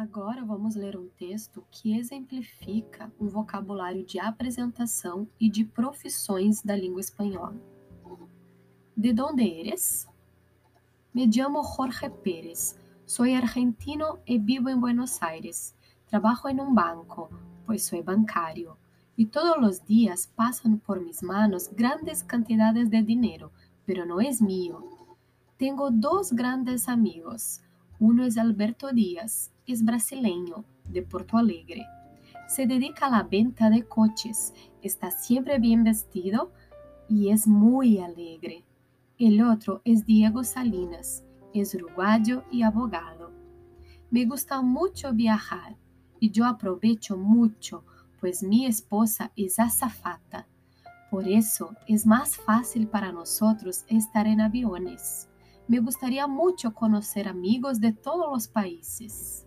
Agora vamos ler um texto que exemplifica um vocabulário de apresentação e de profissões da língua espanhola. ¿De dónde eres? Me llamo Jorge Pérez. Soy argentino y vivo en Buenos Aires. Trabajo en un banco, pues soy bancario. Y todos los días pasan por mis manos grandes cantidades de dinero, pero no es mío. Tengo dos grandes amigos. Uno es Alberto Díaz, es brasileño, de Porto Alegre. Se dedica a la venta de coches, está siempre bien vestido y es muy alegre. El otro es Diego Salinas, es uruguayo y abogado. Me gusta mucho viajar y yo aprovecho mucho, pues mi esposa es azafata. Por eso es más fácil para nosotros estar en aviones. Me gustaría mucho conocer amigos de todos los países.